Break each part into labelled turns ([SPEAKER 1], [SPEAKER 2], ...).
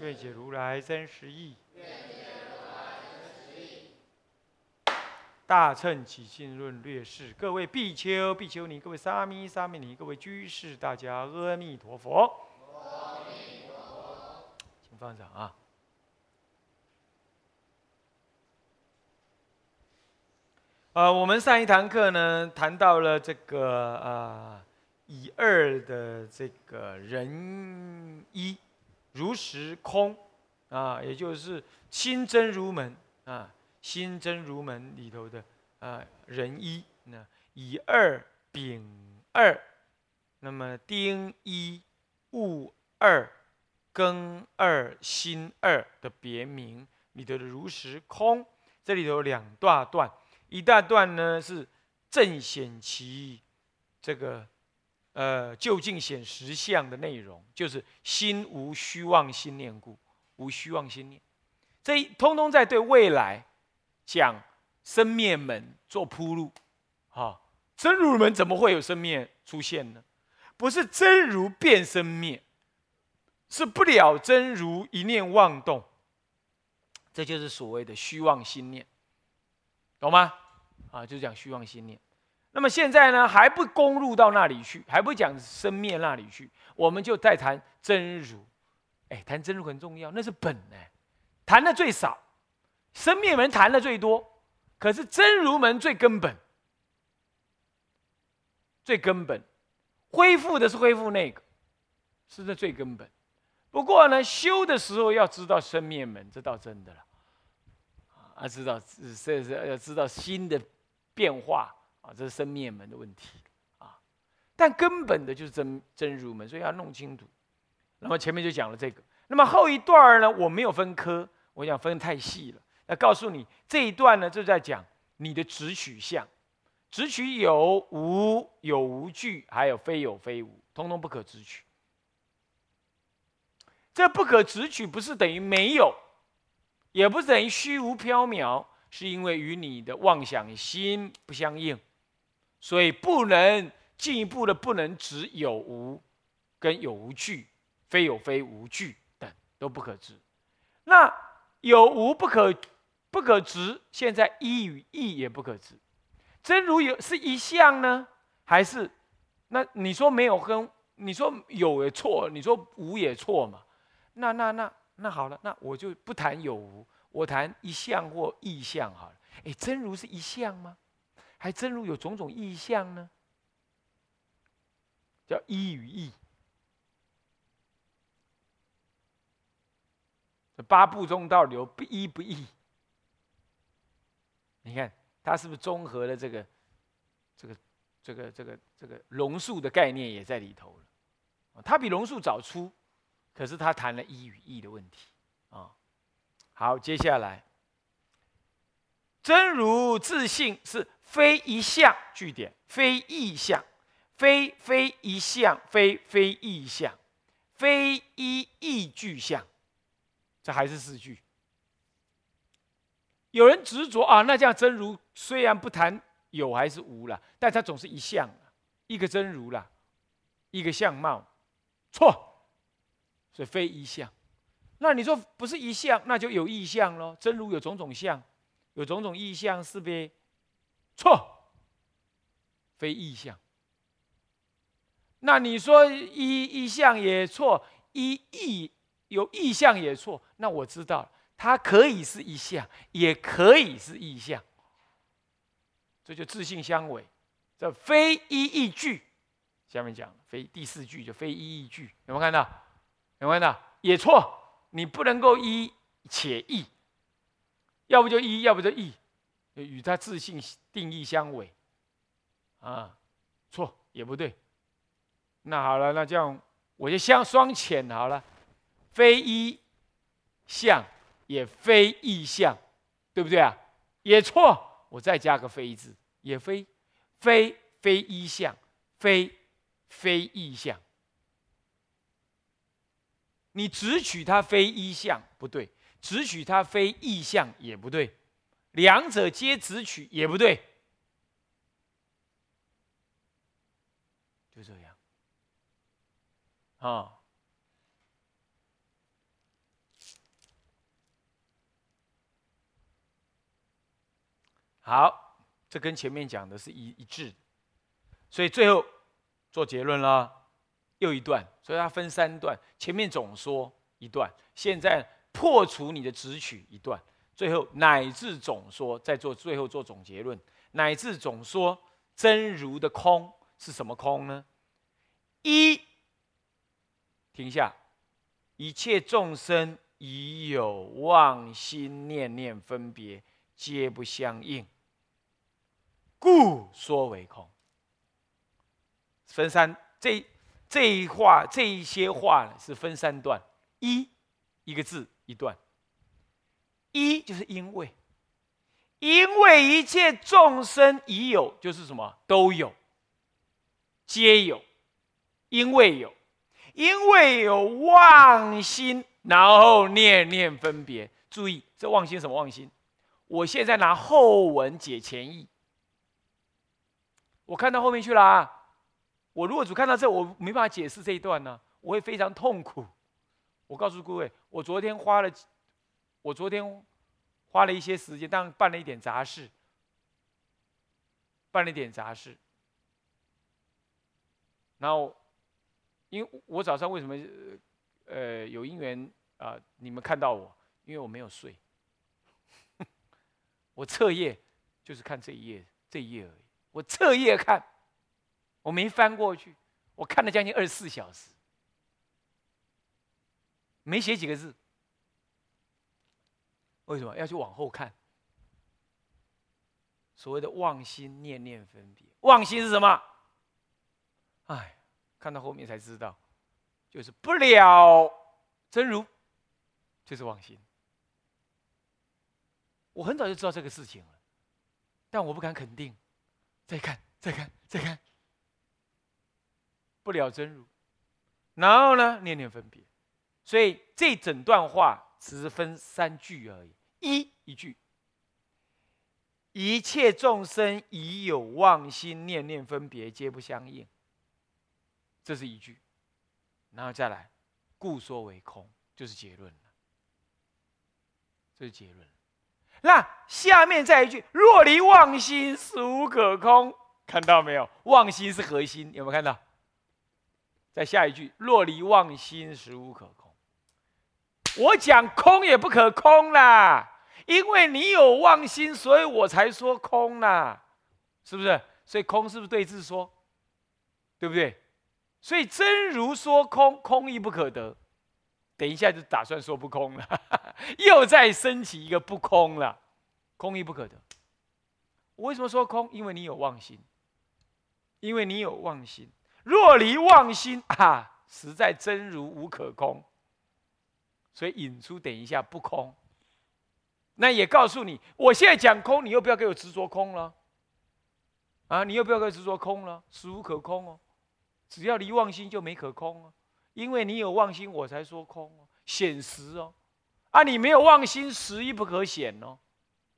[SPEAKER 1] 愿解如来真实义。大乘起信论略释，各位比丘、比丘尼，各位沙弥、沙弥尼，各位居士，大家阿弥陀佛。阿弥陀佛请放掌啊。呃，我们上一堂课呢，谈到了这个啊，以二的这个人一。如实空，啊，也就是心真如门啊，心真如门里头的啊，人一，那以二丙二，那么丁一戊二庚二辛二的别名里头的如实空，这里头两大段，一大段呢是正显其这个。呃，究竟显实相的内容，就是心无虚妄心念故，无虚妄心念，这一通通在对未来讲生灭门做铺路。哈，真如门怎么会有生灭出现呢？不是真如变生灭，是不了真如一念妄动，这就是所谓的虚妄心念，懂吗？啊，就讲虚妄心念。那么现在呢，还不攻入到那里去，还不讲生灭那里去，我们就再谈真如。哎，谈真如很重要，那是本呢，谈的最少，生灭门谈的最多，可是真如门最根本，最根本，恢复的是恢复那个，是这最根本。不过呢，修的时候要知道生灭门，这倒真的了，啊，知道这是要知道新的变化。啊，这是生灭门的问题啊，但根本的就是真真如门，所以要弄清楚。那么前面就讲了这个，那么后一段呢，我没有分科，我想分太细了。那告诉你这一段呢，就在讲你的直取相，直取有无有无具，还有非有非无，通通不可直取。这不可直取，不是等于没有，也不是等于虚无缥缈，是因为与你的妄想心不相应。所以不能进一步的，不能指有无，跟有无具，非有非无具等都不可知。那有无不可不可知，现在一与异也不可知。真如有是一项呢，还是那你说没有跟你说有也错，你说无也错嘛？那那那那好了，那我就不谈有无，我谈一项或异项好了。哎，真如是一项吗？还真如有种种意象呢，叫一与异。这八部中道流不一不异。你看它是不是综合了这个、这个、这个、这个、这个龙树的概念也在里头了？它比龙树早出，可是他谈了一与异的问题啊。好，接下来真如自信是。非一相据点，非异相，非非一相，非非异相，非一异具象，这还是四句。有人执着啊，那这样真如虽然不谈有还是无了，但它总是一相，一个真如了，一个相貌，错，所以非一相。那你说不是一相，那就有异相喽。真如有种种相，有种种异相，是呗？错，非意象。那你说一意象也错，一意有意象也错。那我知道，它可以是意象，也可以是意象。这就自信相违，这非一意句。下面讲非第四句就非一意句，有没有看到？有没有看到？也错，你不能够一且异，要不就一，要不就异。与他自信定义相违，啊，错也不对。那好了，那这样我就相双浅好了，非一相，也非异相，对不对啊？也错，我再加个非字，也非非非一相，非非异相。你只取它非一相不对，只取它非异相也不对，两者皆直取也不对，就这样啊。好，这跟前面讲的是一一致，所以最后做结论了。又一段，所以它分三段。前面总说一段，现在破除你的直取一段，最后乃至总说，再做最后做总结论，乃至总说真如的空是什么空呢？一停下，一切众生已有妄心念念分别，皆不相应，故说为空。分三这。这一话，这一些话，是分三段。一，一个字一段。一就是因为，因为一切众生已有，就是什么都有，皆有，因为有，因为有妄心，然后念念分别。注意，这妄心什么妄心？我现在拿后文解前意，我看到后面去了啊。我如果只看到这，我没办法解释这一段呢，我会非常痛苦。我告诉各位，我昨天花了，我昨天花了一些时间，当然办了一点杂事，办了一点杂事。然后，因为我早上为什么呃有因缘啊？你们看到我，因为我没有睡，我彻夜就是看这一页，这一页而已，我彻夜看。我没翻过去，我看了将近二十四小时，没写几个字。为什么要去往后看？所谓的妄心念念分别，妄心是什么？哎，看到后面才知道，就是不了真如，就是妄心。我很早就知道这个事情了，但我不敢肯定。再看，再看，再看。不了真如，然后呢？念念分别，所以这整段话只是分三句而已。一一句，一切众生已有妄心，念念分别，皆不相应。这是一句，然后再来，故说为空，就是结论了。这是结论。那下面再一句，若离妄心，实无可空。看到没有？妄心是核心，有没有看到？再下一句，若离妄心，实无可空。我讲空也不可空啦，因为你有妄心，所以我才说空啦，是不是？所以空是不是对字说？对不对？所以真如说空，空亦不可得。等一下就打算说不空了，又再升起一个不空了，空亦不可得。我为什么说空？因为你有妄心，因为你有妄心。若离妄心啊，实在真如无可空，所以引出等一下不空。那也告诉你，我现在讲空，你又不要给我执着空了，啊，你又不要给我执着空了，实无可空哦。只要离妄心就没可空哦，因为你有妄心，我才说空哦，显实哦。啊，你没有妄心，实亦不可显哦，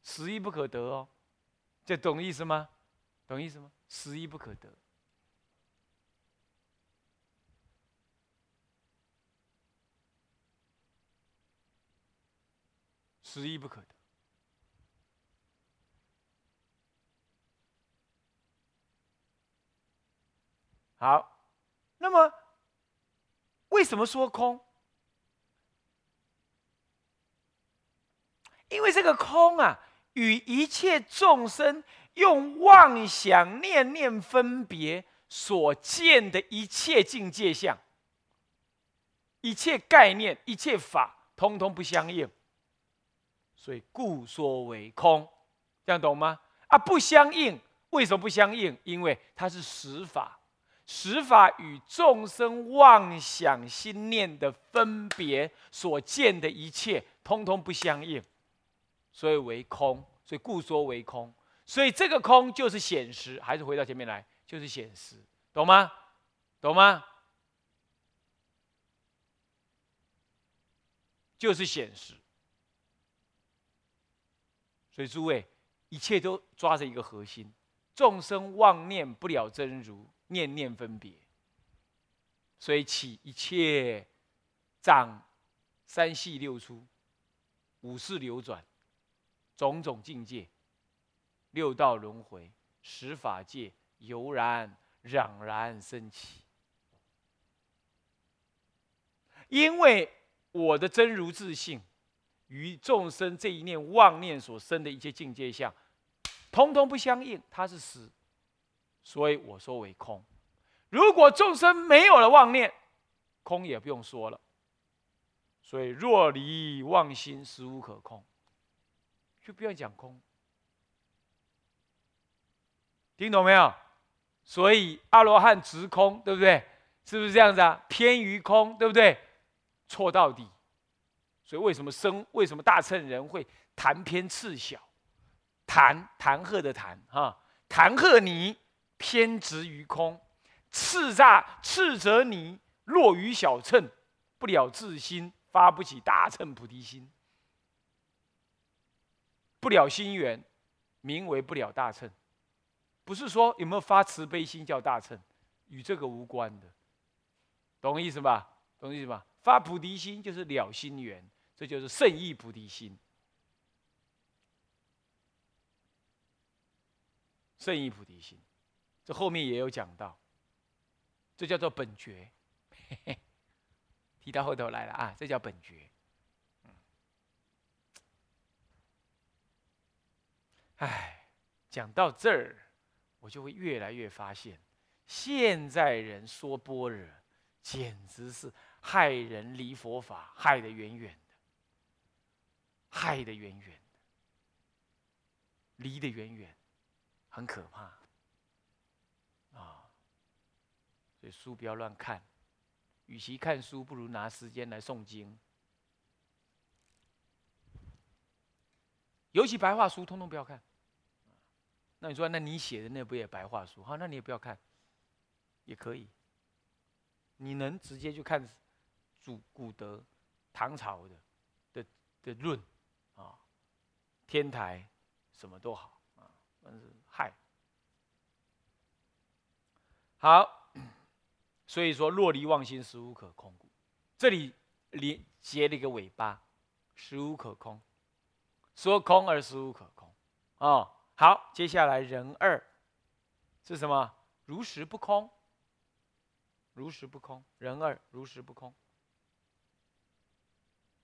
[SPEAKER 1] 实亦不可得哦，这懂意思吗？懂意思吗？实亦不可得。实亦不可得。好，那么为什么说空？因为这个空啊，与一切众生用妄想念念分别所见的一切境界相、一切概念、一切法，通通不相应。所以故说为空，这样懂吗？啊，不相应，为什么不相应？因为它是实法，实法与众生妄想心念的分别所见的一切，通通不相应，所以为空，所以故说为空。所以这个空就是显实，还是回到前面来，就是显实，懂吗？懂吗？就是显实。所以诸位，一切都抓着一个核心：众生妄念不了真如，念念分别。所以起一切长三系六出，五世流转，种种境界。六道轮回，十法界油然攘然升起。因为我的真如自信，与众生这一念妄念所生的一切境界相，通通不相应，它是实，所以我说为空。如果众生没有了妄念，空也不用说了。所以若离妄心，实无可空，就不要讲空。听懂没有？所以阿罗汉直空，对不对？是不是这样子啊？偏于空，对不对？错到底。所以为什么生？为什么大乘人会谈偏次小？谈谈鹤的谈哈，谈鹤你偏执于空，斥诈斥责你落于小乘，不了自心，发不起大乘菩提心，不了心缘，名为不了大乘。不是说有没有发慈悲心叫大乘，与这个无关的，懂意思吧？懂意思吧？发菩提心就是了心缘，这就是圣意菩提心。圣意菩提心，这后面也有讲到，这叫做本觉。提到后头来了啊，这叫本觉。哎，讲到这儿。我就会越来越发现，现在人说般若，简直是害人离佛法，害得远远，害得远远的，离得远远，很可怕啊！所以书不要乱看，与其看书，不如拿时间来诵经。尤其白话书，通通不要看。那你说，那你写的那不也白话书？好，那你也不要看，也可以。你能直接就看主古德唐朝的的的论，天台什么都好啊，但是害。好，所以说若离妄心，实无可空。这里连结了一个尾巴，实无可空，说空而实无可空啊。好，接下来人二是什么？如实不空，如实不空。人二如实不空，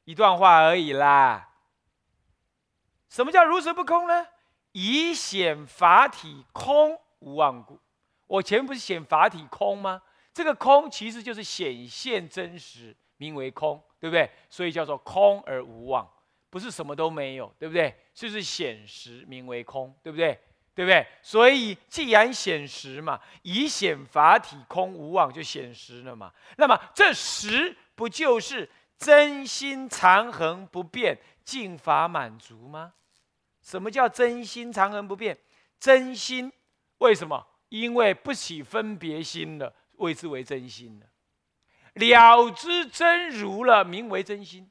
[SPEAKER 1] 一段话而已啦。什么叫如实不空呢？以显法体空无妄故。我前面不是显法体空吗？这个空其实就是显现真实，名为空，对不对？所以叫做空而无妄。不是什么都没有，对不对？就是显实名为空，对不对？对不对？所以既然显实嘛，以显法体空无妄就显实了嘛。那么这实不就是真心常恒不变，净法满足吗？什么叫真心常恒不变？真心为什么？因为不起分别心了，谓之为真心了。了知真如了，名为真心。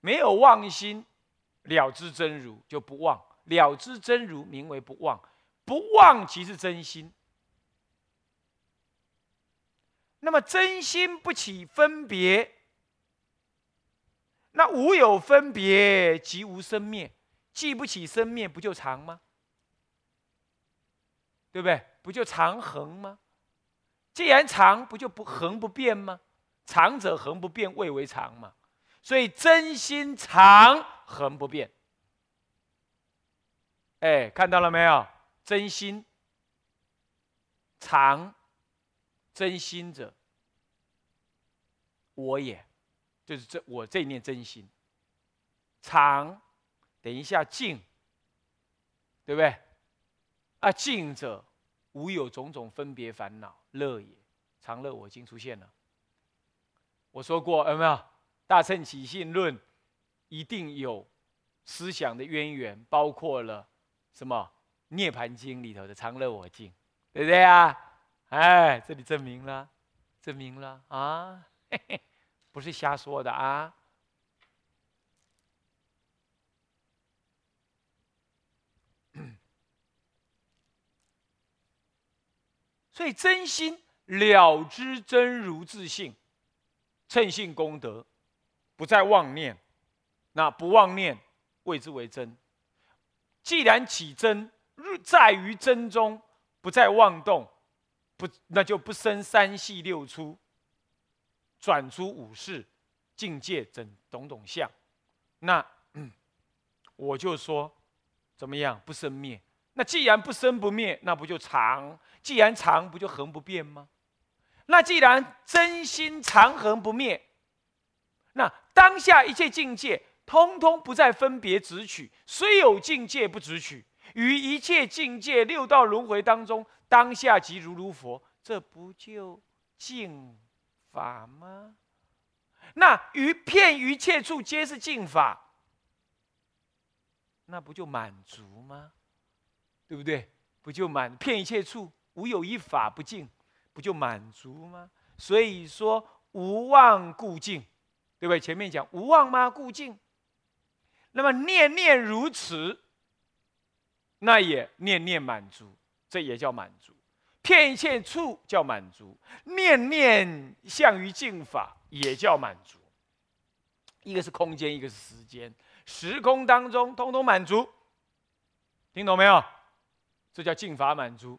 [SPEAKER 1] 没有妄心，了知真如就不妄；了知真如名为不妄，不妄即是真心。那么真心不起分别，那无有分别即无生灭，既不起生灭，不就常吗？对不对？不就常恒吗？既然常，不就不恒不变吗？常者恒不变，谓为常嘛。所以真心常恒不变，哎，看到了没有？真心常，真心者，我也，就是这我这一念真心常，等一下静，对不对？啊，静者无有种种分别烦恼，乐也，常乐我今出现了。我说过有没有《大乘起信论》一定有思想的渊源，包括了什么《涅盘经》里头的常乐我净，对不对啊？哎，这里证明了，证明了啊，嘿嘿，不是瞎说的啊。所以真心了知真如自性，称性功德，不再妄念，那不妄念谓之为真。既然起真，在于真中，不再妄动。不，那就不生三系六出，转出五世境界等种种相。那我就说，怎么样不生灭？那既然不生不灭，那不就常？既然常，不就恒不变吗？那既然真心常恒不灭，那当下一切境界，通通不再分别执取，虽有境界不执取，于一切境界六道轮回当中。当下即如如佛，这不就净法吗？那于骗一切处皆是净法，那不就满足吗？对不对？不就满骗一切处无有一法不净，不就满足吗？所以说无妄故净，对不对？前面讲无妄吗？故净。那么念念如此，那也念念满足。这也叫满足，骗一切处叫满足，念念向于净法也叫满足。一个是空间，一个是时间，时空当中通通满足，听懂没有？这叫净法满足。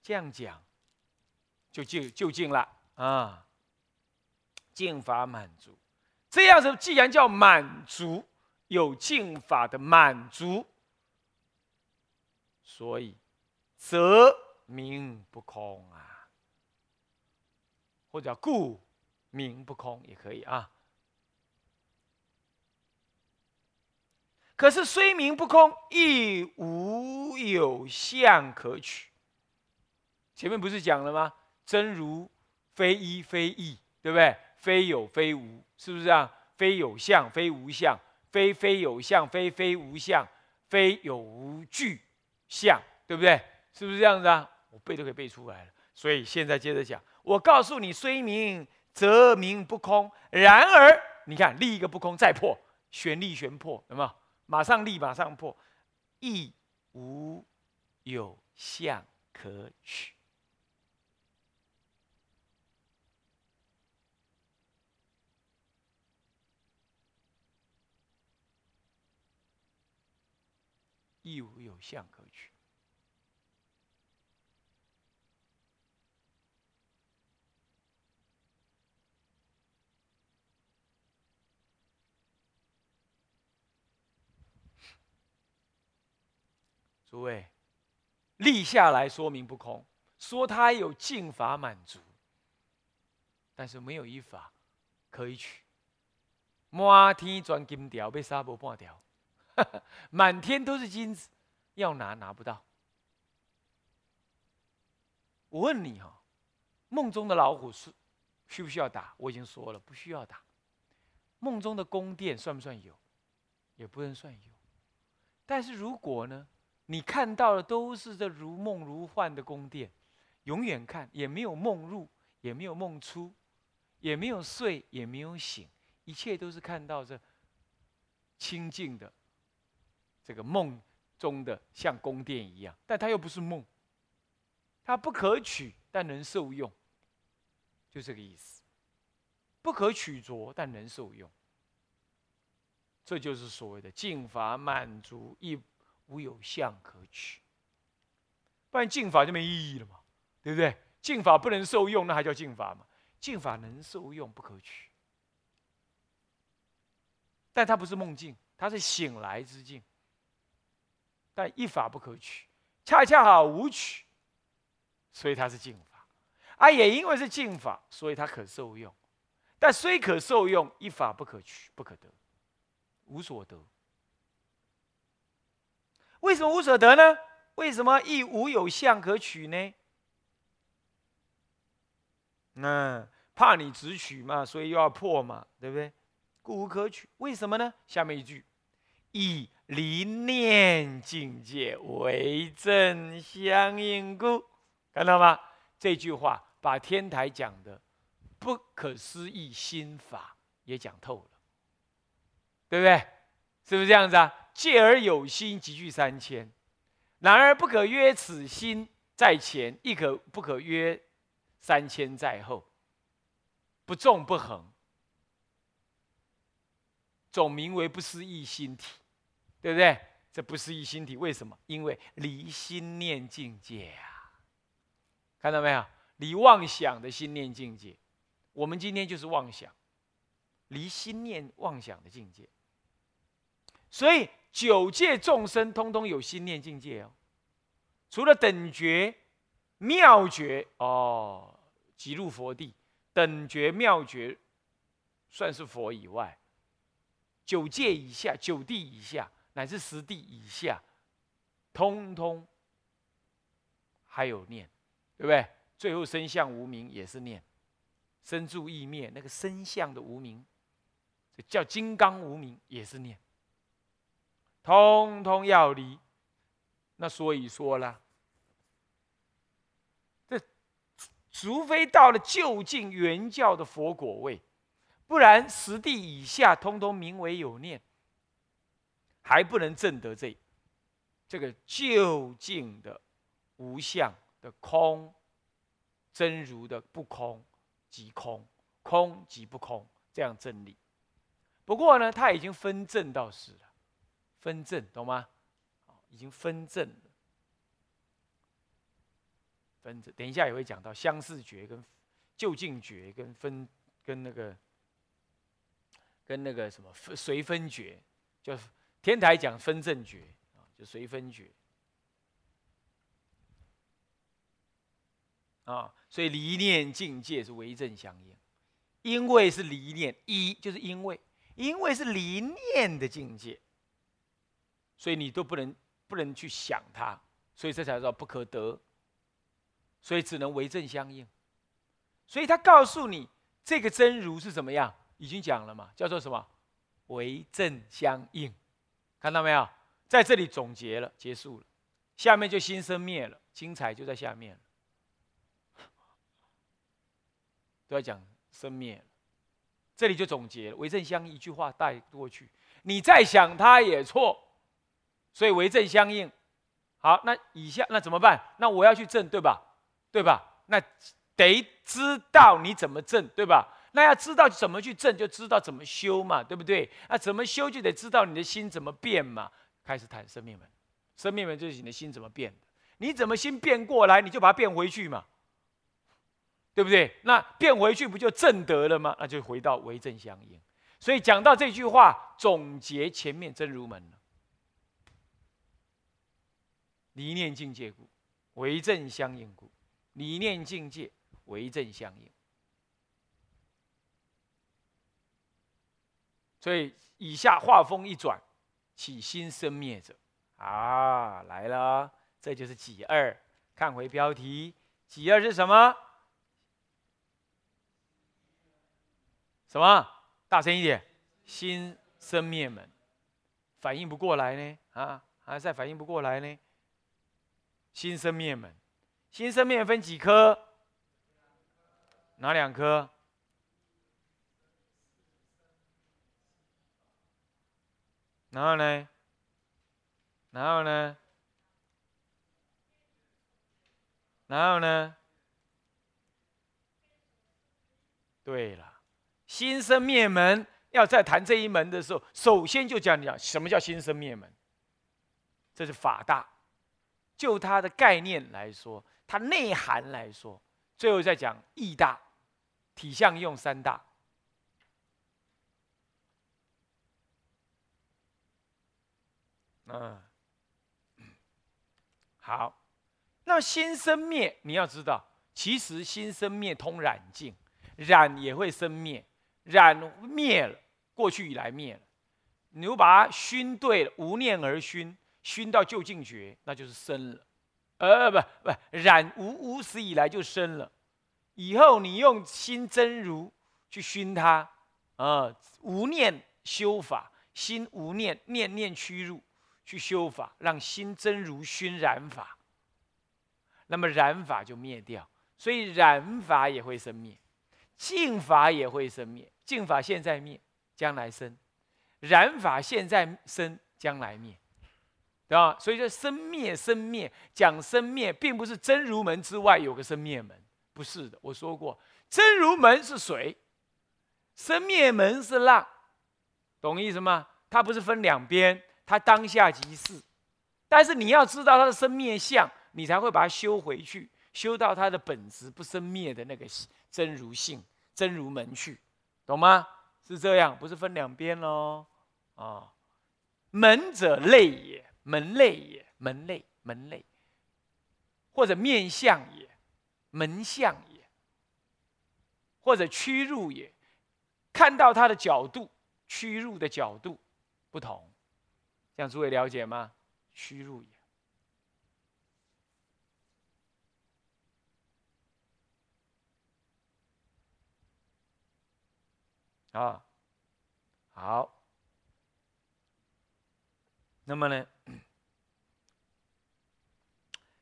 [SPEAKER 1] 这样讲，就就就近了啊！净法满足，这样子既然叫满足，有净法的满足。所以，则名不空啊，或者故名不空也可以啊。可是虽名不空，亦无有相可取。前面不是讲了吗？真如非一非异，对不对？非有非无，是不是啊？非有相非无相，非非有相非非无相，非有无具。相对不对？是不是这样子啊？我背都可以背出来了。所以现在接着讲，我告诉你，虽名则名不空。然而，你看立一个不空再破，旋立旋破，有没有？马上立，马上破，亦无有相可取，亦无有相可取。诸位，立下来说明不空，说他有净法满足，但是没有一法可以取。满天钻金条，被杀不半条，满天都是金子，要拿拿不到。我问你哈，梦中的老虎是需不需要打？我已经说了，不需要打。梦中的宫殿算不算有？也不能算有。但是如果呢？你看到的都是这如梦如幻的宫殿，永远看也没有梦入，也没有梦出，也没有睡，也没有醒，一切都是看到这清净的这个梦中的像宫殿一样，但它又不是梦，它不可取但能受用，就这个意思，不可取着但能受用，这就是所谓的净法满足一。无有相可取，不然净法就没意义了嘛，对不对？净法不能受用，那还叫净法吗？净法能受用，不可取。但它不是梦境，它是醒来之境。但一法不可取，恰恰好无取，所以它是净法。啊，也因为是净法，所以它可受用。但虽可受用，一法不可取，不可得，无所得。为什么无所得呢？为什么亦无有相可取呢？那怕你直取嘛，所以又要破嘛，对不对？故无可取。为什么呢？下面一句，以离念境界为正相应故。看到吗？这句话把天台讲的不可思议心法也讲透了，对不对？是不是这样子啊？戒而有心，即具三千。然而不可约此心在前，亦可不可约三千在后。不重不横，总名为不思议心体，对不对？这不思议心体为什么？因为离心念境界啊！看到没有？离妄想的心念境界，我们今天就是妄想，离心念妄想的境界。所以九界众生通通有心念境界哦，除了等觉、妙觉哦，即入佛地。等觉妙觉算是佛以外，九界以下、九地以下乃至十地以下，通通还有念，对不对？最后身相无名也是念，身住意灭那个身相的无名，叫金刚无名也是念，通通要离。那所以说了。除非到了就近原教的佛果位，不然十地以下通通名为有念，还不能证得这这个就近的无相的空真如的不空即空，空即不空这样真理。不过呢，他已经分证到死了，分正懂吗？已经分正了。分子，等一下也会讲到相似觉跟就近觉跟分跟那个跟那个什么随分觉，就是天台讲分正觉啊，就随分觉啊，所以离念境界是为正相应，因为是离念一，就是因为因为是离念的境界，所以你都不能不能去想它，所以这才叫不可得。所以只能为正相应，所以他告诉你这个真如是怎么样，已经讲了嘛，叫做什么？为正相应，看到没有？在这里总结了，结束了，下面就心生灭了，精彩就在下面都要讲生灭了，这里就总结了，为正相应一句话带过去，你再想它也错，所以为正相应。好，那以下那怎么办？那我要去证，对吧？对吧？那得知道你怎么证，对吧？那要知道怎么去证，就知道怎么修嘛，对不对？那怎么修，就得知道你的心怎么变嘛。开始谈生命门，生命门就是你的心怎么变的。你怎么心变过来，你就把它变回去嘛，对不对？那变回去不就正得了吗？那就回到为正相应。所以讲到这句话，总结前面真如门了，离念境界故，为正相应故。理念境界为正相应，所以以下话锋一转，起心生灭者啊来了，这就是己二。看回标题，己二是什么？什么？大声一点！心生灭门，反应不过来呢？啊，还在反应不过来呢？新生灭门。新生灭分几颗？哪两颗？然后呢？然后呢？然后呢？对了，新生灭门，要在谈这一门的时候，首先就讲讲什么叫新生灭门。这是法大，就它的概念来说。它内涵来说，最后再讲义大、体相用三大。嗯，好。那心生灭，你要知道，其实心生灭通染净，染也会生灭，染灭了，过去以来灭了。你又把它熏对了，无念而熏，熏到就净觉，那就是生了。呃不不，染无无始以来就生了，以后你用心真如去熏它，啊，无念修法，心无念，念念屈入去修法，让心真如熏染法，那么染法就灭掉。所以染法也会生灭，净法也会生灭。净法现在灭，将来生；染法现在生，将来灭，啊？所以说生灭生灭，讲生灭，并不是真如门之外有个生灭门。不是的，我说过，真如门是水，生灭门是浪，懂意思吗？它不是分两边，它当下即是，但是你要知道它的生灭相，你才会把它修回去，修到它的本质不生灭的那个真如性、真如门去，懂吗？是这样，不是分两边喽，啊，门者类也，门类也，门类，门类，或者面相也。门相也，或者屈入也，看到它的角度，屈入的角度不同，这样诸位了解吗？屈入也。啊，好，那么呢，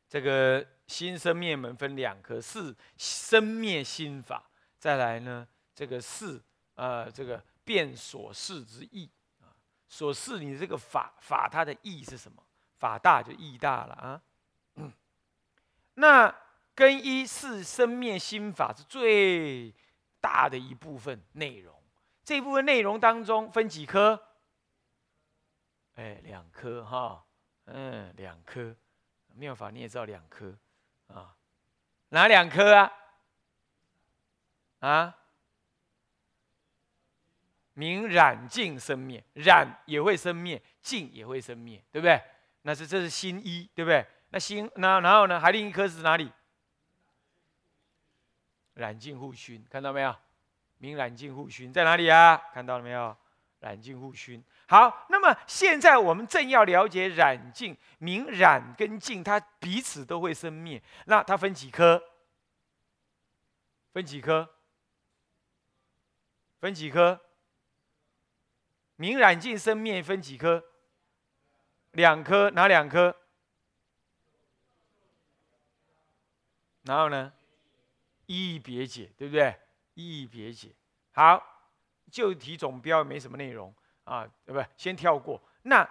[SPEAKER 1] 这个。心生灭门分两颗，是生灭心法。再来呢，这个是呃，这个变所事之意。所事你这个法法它的意是什么？法大就意大了啊。那跟一是生灭心法是最大的一部分内容。这部分内容当中分几颗？哎，两颗哈，嗯，两颗。妙法你也知道两颗。啊，哪两颗啊？啊，明染净生灭，染也会生灭，净也会生灭，对不对？那是这是心一，对不对？那心那然后呢？还另一颗是哪里？染净互熏，看到没有？明染净互熏在哪里啊？看到了没有？染净互熏。好，那么现在我们正要了解染净、明染跟净，它彼此都会生灭。那它分几颗？分几颗？分几颗？明染净生灭分几颗？两颗，哪两颗？然后呢？一别解，对不对？一别解。好，就题总标没什么内容。啊，对不对？先跳过。那